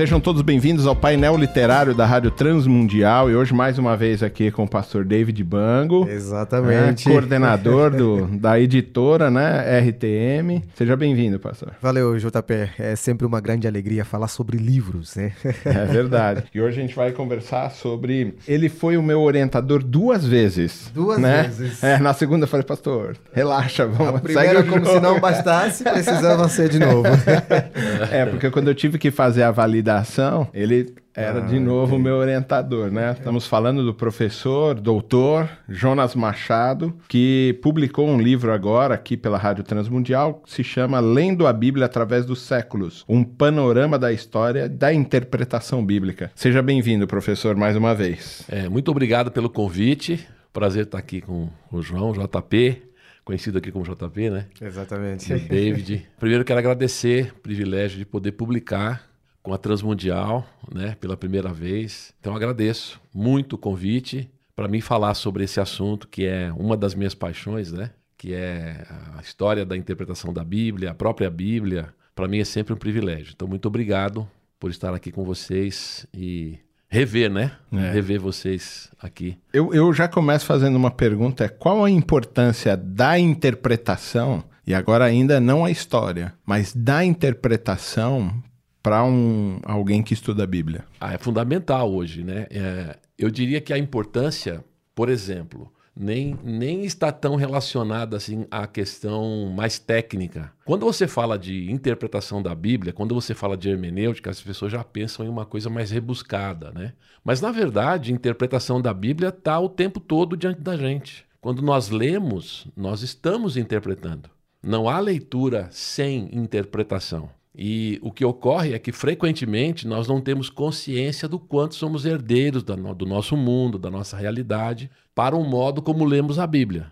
Sejam todos bem-vindos ao painel literário da Rádio Transmundial e hoje mais uma vez aqui com o pastor David Bango. Exatamente. Né, coordenador do, da editora, né, RTM. Seja bem-vindo, pastor. Valeu, JP. É sempre uma grande alegria falar sobre livros, né? É verdade. E hoje a gente vai conversar sobre... Ele foi o meu orientador duas vezes. Duas né? vezes. É, na segunda eu falei, pastor, relaxa, vamos, A primeira, como jogo. se não bastasse, precisava ser de novo. É, porque quando eu tive que fazer a validação, ele era Ah, de novo o meu orientador, né? Estamos falando do professor, doutor Jonas Machado, que publicou um livro agora aqui pela Rádio Transmundial, que se chama Lendo a Bíblia através dos séculos, um panorama da história da interpretação bíblica. Seja bem-vindo, professor, mais uma vez. É, muito obrigado pelo convite. Prazer estar aqui com o João, JP, conhecido aqui como JP, né? Exatamente. E o David. Primeiro quero agradecer o privilégio de poder publicar com a Transmundial, né, pela primeira vez. Então agradeço muito o convite para mim falar sobre esse assunto que é uma das minhas paixões, né? Que é a história da interpretação da Bíblia, a própria Bíblia. Para mim é sempre um privilégio. Então muito obrigado por estar aqui com vocês e rever, né? É. Rever vocês aqui. Eu, eu já começo fazendo uma pergunta: é qual a importância da interpretação, e agora ainda não a história, mas da interpretação para um, alguém que estuda a Bíblia? Ah, é fundamental hoje, né? É, eu diria que a importância, por exemplo, nem, nem está tão relacionada assim à questão mais técnica. Quando você fala de interpretação da Bíblia, quando você fala de hermenêutica, as pessoas já pensam em uma coisa mais rebuscada, né? Mas na verdade, a interpretação da Bíblia está o tempo todo diante da gente. Quando nós lemos, nós estamos interpretando. Não há leitura sem interpretação. E o que ocorre é que frequentemente nós não temos consciência do quanto somos herdeiros do nosso mundo, da nossa realidade, para o modo como lemos a Bíblia.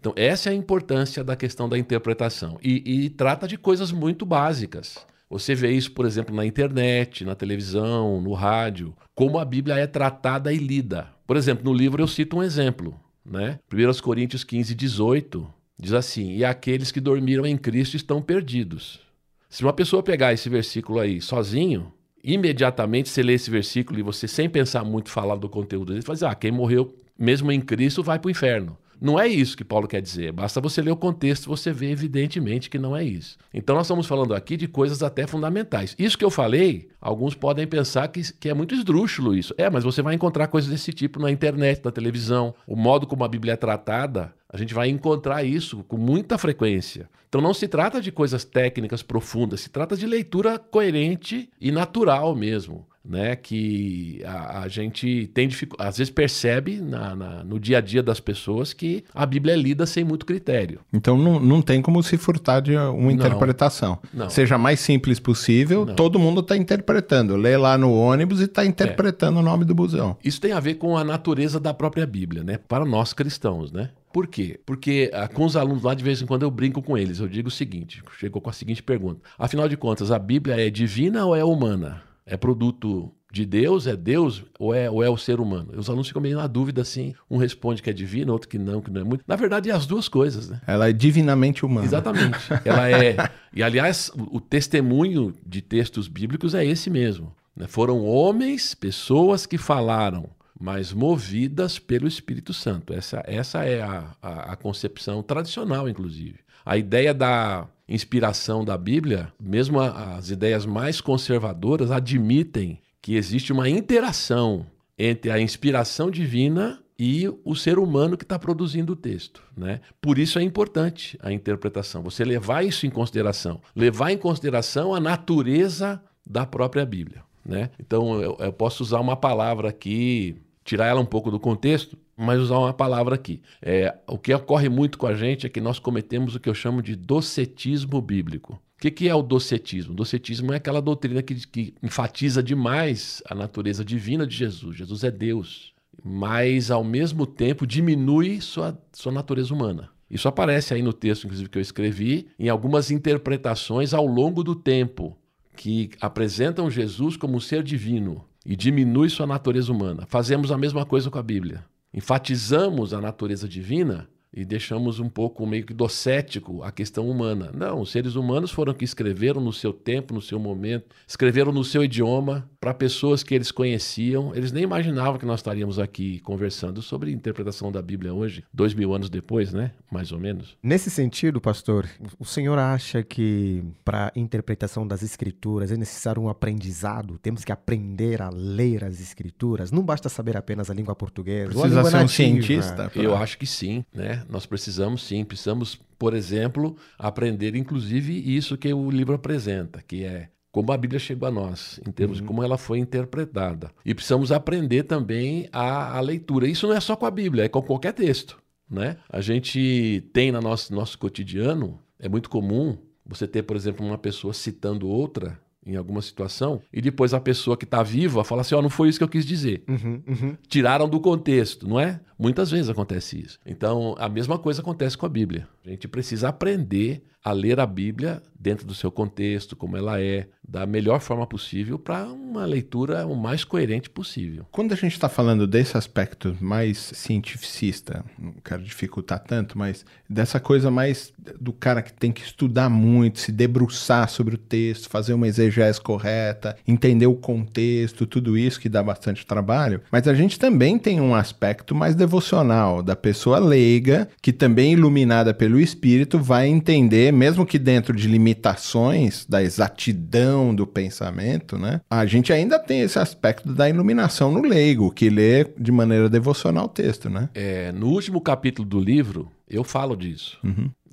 Então, essa é a importância da questão da interpretação. E, e trata de coisas muito básicas. Você vê isso, por exemplo, na internet, na televisão, no rádio, como a Bíblia é tratada e lida. Por exemplo, no livro eu cito um exemplo. Né? 1 Coríntios 15, 18 diz assim: E aqueles que dormiram em Cristo estão perdidos. Se uma pessoa pegar esse versículo aí sozinho, imediatamente você lê esse versículo e você, sem pensar muito, falar do conteúdo dele, faz, ah, quem morreu mesmo em Cristo vai para o inferno. Não é isso que Paulo quer dizer. Basta você ler o contexto você vê evidentemente que não é isso. Então nós estamos falando aqui de coisas até fundamentais. Isso que eu falei, alguns podem pensar que, que é muito esdrúxulo isso. É, mas você vai encontrar coisas desse tipo na internet, na televisão. O modo como a Bíblia é tratada, a gente vai encontrar isso com muita frequência. Então não se trata de coisas técnicas profundas, se trata de leitura coerente e natural mesmo. Né, que a, a gente tem dificuldade, às vezes percebe na- na- no dia a dia das pessoas que a Bíblia é lida sem muito critério. Então não, não tem como se furtar de uma interpretação. Não. Seja mais simples possível, Não. todo mundo está interpretando. Lê lá no ônibus e está É. interpretando o nome do busão. Isso tem a ver com a natureza da própria Bíblia, né? Para nós cristãos, né? Por quê? Porque ah, com os alunos lá, de vez em quando, eu brinco com eles. Eu digo o seguinte: chegou com a seguinte pergunta. Afinal de contas, a Bíblia é divina ou é humana? É produto de Deus? É Deus ou é, ou é o ser humano? Os alunos ficam meio na dúvida assim. Um responde que é divino, outro que não, que não é muito. Na verdade, é as duas coisas, né? Ela é divinamente humana. Exatamente. Ela é. E aliás, o o testemunho de textos bíblicos é esse mesmo. né? Foram homens, pessoas que falaram, mas movidas pelo Espírito Santo. Essa, essa é a, a, a concepção tradicional, inclusive. A ideia da inspiração da Bíblia, mesmo as ideias mais conservadoras admitem que existe uma interação entre a inspiração divina e o ser humano que está produzindo o texto. Né? Por isso é importante a interpretação, você levar isso em consideração, levar em consideração a natureza da própria Bíblia. Né? Então eu, eu posso usar uma palavra aqui, tirar ela um pouco do contexto, mas usar uma palavra aqui. É, o que ocorre muito com a gente é que nós cometemos o que eu chamo de docetismo bíblico. O que, que é o docetismo? O docetismo é aquela doutrina que, que enfatiza demais a natureza divina de Jesus. Jesus é Deus, mas ao mesmo tempo diminui sua, sua natureza humana. Isso aparece aí no texto, inclusive, que eu escrevi, em algumas interpretações ao longo do tempo, que apresentam Jesus como um ser divino e diminui sua natureza humana. Fazemos a mesma coisa com a Bíblia. Enfatizamos a natureza divina e deixamos um pouco meio que docético a questão humana. Não, os seres humanos foram que escreveram no seu tempo, no seu momento, escreveram no seu idioma para pessoas que eles conheciam. Eles nem imaginavam que nós estaríamos aqui conversando sobre interpretação da Bíblia hoje, dois mil anos depois, né? Mais ou menos. Nesse sentido, pastor, o senhor acha que para a interpretação das escrituras é necessário um aprendizado? Temos que aprender a ler as escrituras? Não basta saber apenas a língua portuguesa. ou a Precisa língua ser um nativa. cientista. pra- Eu acho que sim, né? Nós precisamos sim, precisamos, por exemplo, aprender inclusive isso que o livro apresenta, que é como a Bíblia chegou a nós, em termos de como ela foi interpretada. E precisamos aprender também a, a leitura. Isso não é só com a Bíblia, é com qualquer texto, né? A gente tem no nosso, nosso cotidiano, é muito comum você ter, por exemplo, uma pessoa citando outra em alguma situação e depois a pessoa que está viva fala assim, ó, não foi isso que eu quis dizer Uhum, uhum. tiraram do contexto, não é? Muitas vezes acontece isso. Então, a mesma coisa acontece com a Bíblia. A gente precisa aprender a ler a Bíblia dentro do seu contexto, como ela é, da melhor forma possível, para uma leitura o mais coerente possível. Quando a gente está falando desse aspecto mais cientificista, não quero dificultar tanto, mas dessa coisa mais do cara que tem que estudar muito, se debruçar sobre o texto, fazer uma exegese correta, entender o contexto, tudo isso que dá bastante trabalho. Mas a gente também tem um aspecto mais devocional, da pessoa leiga, que também iluminada pelo Espírito vai entender, mesmo que dentro de limitações da exatidão do pensamento, né? A gente ainda tem esse aspecto da iluminação no leigo, que lê de maneira devocional o texto, né? É, no último capítulo do livro, eu falo disso.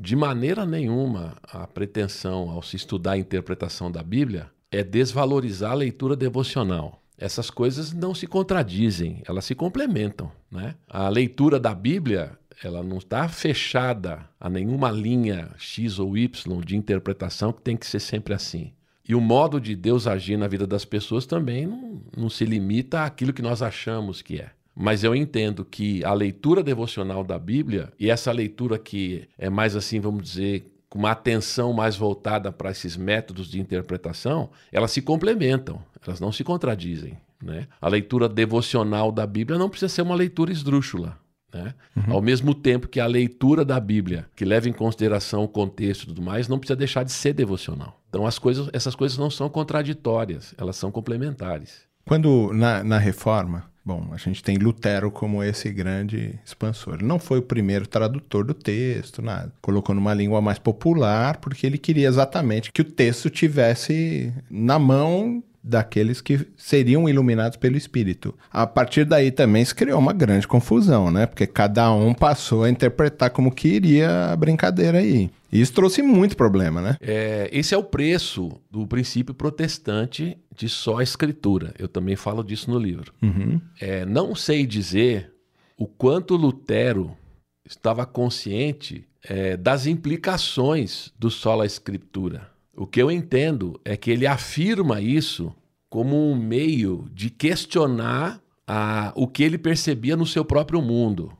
De maneira nenhuma, a pretensão ao se estudar a interpretação da Bíblia é desvalorizar a leitura devocional. Essas coisas não se contradizem, elas se complementam. Né? A leitura da Bíblia ela não está fechada a nenhuma linha X ou Y de interpretação que tem que ser sempre assim. E o modo de Deus agir na vida das pessoas também não, não se limita àquilo que nós achamos que é. Mas eu entendo que a leitura devocional da Bíblia, e essa leitura que é mais assim, vamos dizer, com uma atenção mais voltada para esses métodos de interpretação, elas se complementam, elas não se contradizem. Né? A leitura devocional da Bíblia não precisa ser uma leitura esdrúxula. Né? Ao mesmo tempo que a leitura da Bíblia, que leva em consideração o contexto e tudo mais, não precisa deixar de ser devocional. Então as coisas, essas coisas não são contraditórias, elas são complementares. Quando na, na reforma, bom, a gente tem Lutero como esse grande expansor. Ele não foi o primeiro tradutor do texto, nada. Colocou numa língua mais popular, porque ele queria exatamente que o texto tivesse na mão daqueles que seriam iluminados pelo Espírito. A partir daí também se criou uma grande confusão, né? Porque cada um passou a interpretar como queria a brincadeira aí. E isso trouxe muito problema, né? É, esse é o preço do princípio protestante de só a escritura. Eu também falo disso no livro. Uhum. É, não sei dizer o quanto Lutero estava consciente é, das implicações do sola escritura. O que eu entendo é que ele afirma isso como um meio de questionar a, o que ele percebia no seu próprio mundo,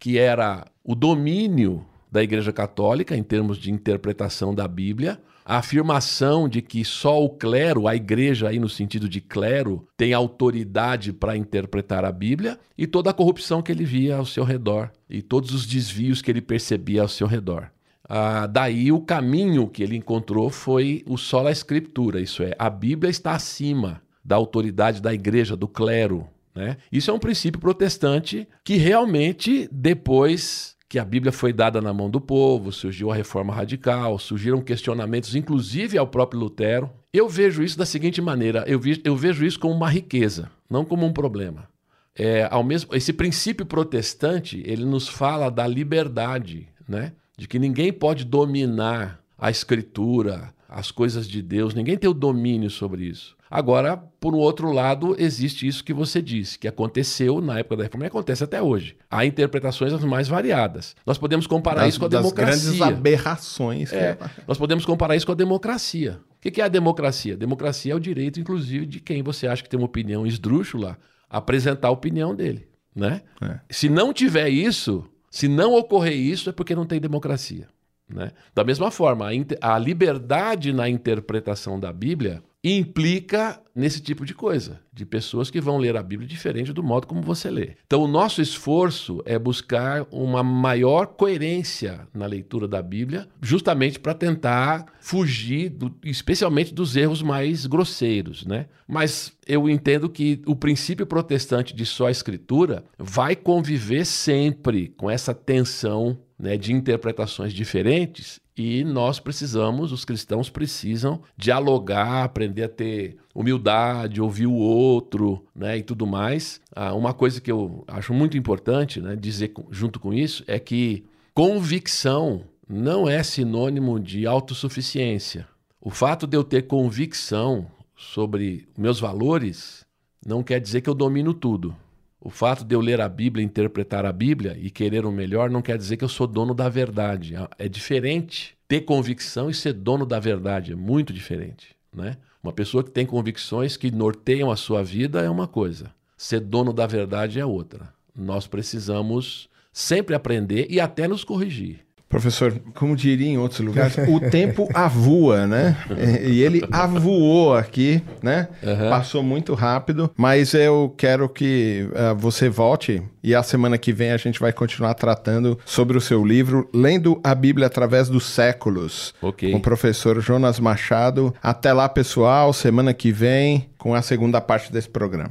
que era o domínio da Igreja Católica em termos de interpretação da Bíblia, a afirmação de que só o clero, a igreja aí no sentido de clero, tem autoridade para interpretar a Bíblia e toda a corrupção que ele via ao seu redor e todos os desvios que ele percebia ao seu redor. Ah, daí o caminho que ele encontrou foi o sola escritura, isso é, a Bíblia está acima da autoridade da igreja, do clero. Né? Isso é um princípio protestante que realmente depois que a Bíblia foi dada na mão do povo, surgiu a reforma radical, surgiram questionamentos, inclusive ao próprio Lutero. Eu vejo isso da seguinte maneira: eu, vi, eu vejo isso como uma riqueza, não como um problema. É, ao mesmo, esse princípio protestante ele nos fala da liberdade, né? De que ninguém pode dominar a escritura, as coisas de Deus, ninguém tem o domínio sobre isso. Agora, por um outro lado, existe isso que você disse, que aconteceu na época da reforma e acontece até hoje. Há interpretações as mais variadas. Nós podemos comparar Das, isso com a das democracia. grandes aberrações. que É, nós podemos comparar isso com a democracia. O que que é a democracia? Democracia é o direito, inclusive, de quem você acha que tem uma opinião esdrúxula, apresentar a opinião dele. Né? É. Se não tiver isso, Se não ocorrer isso, é porque não tem democracia. Né? Da mesma forma, a, a liberdade na interpretação da Bíblia implica nesse tipo de coisa, de pessoas que vão ler a Bíblia diferente do modo como você lê. Então, o nosso esforço é buscar uma maior coerência na leitura da Bíblia, justamente para tentar fugir, do, especialmente dos erros mais grosseiros, né? Mas eu entendo que o princípio protestante de só escritura vai conviver sempre com essa tensão né, de interpretações diferentes e nós precisamos, os cristãos precisam dialogar, aprender a ter humildade, ouvir o outro, né, e tudo mais. Ah, uma coisa que eu acho muito importante, né, dizer junto com isso é que convicção não é sinônimo de autossuficiência. O fato de eu ter convicção sobre meus valores não quer dizer que eu domino tudo. O fato de eu ler a Bíblia, interpretar a Bíblia e querer o melhor não quer dizer que eu sou dono da verdade. É diferente ter convicção e ser dono da verdade. É muito diferente. Né? Uma pessoa que tem convicções que norteiam a sua vida é uma coisa. Ser dono da verdade é outra. Nós precisamos sempre aprender e até nos corrigir. Professor, como diria em outros lugares, o tempo avua, né? E ele avoou aqui, né? Uhum. Passou muito rápido, mas eu quero que uh, você volte e a semana que vem a gente vai continuar tratando sobre o seu livro, Lendo a Bíblia através dos séculos, okay. com o professor Jonas Machado. Até lá, pessoal, semana que vem com a segunda parte desse programa.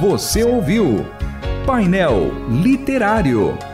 Você ouviu Painel Literário.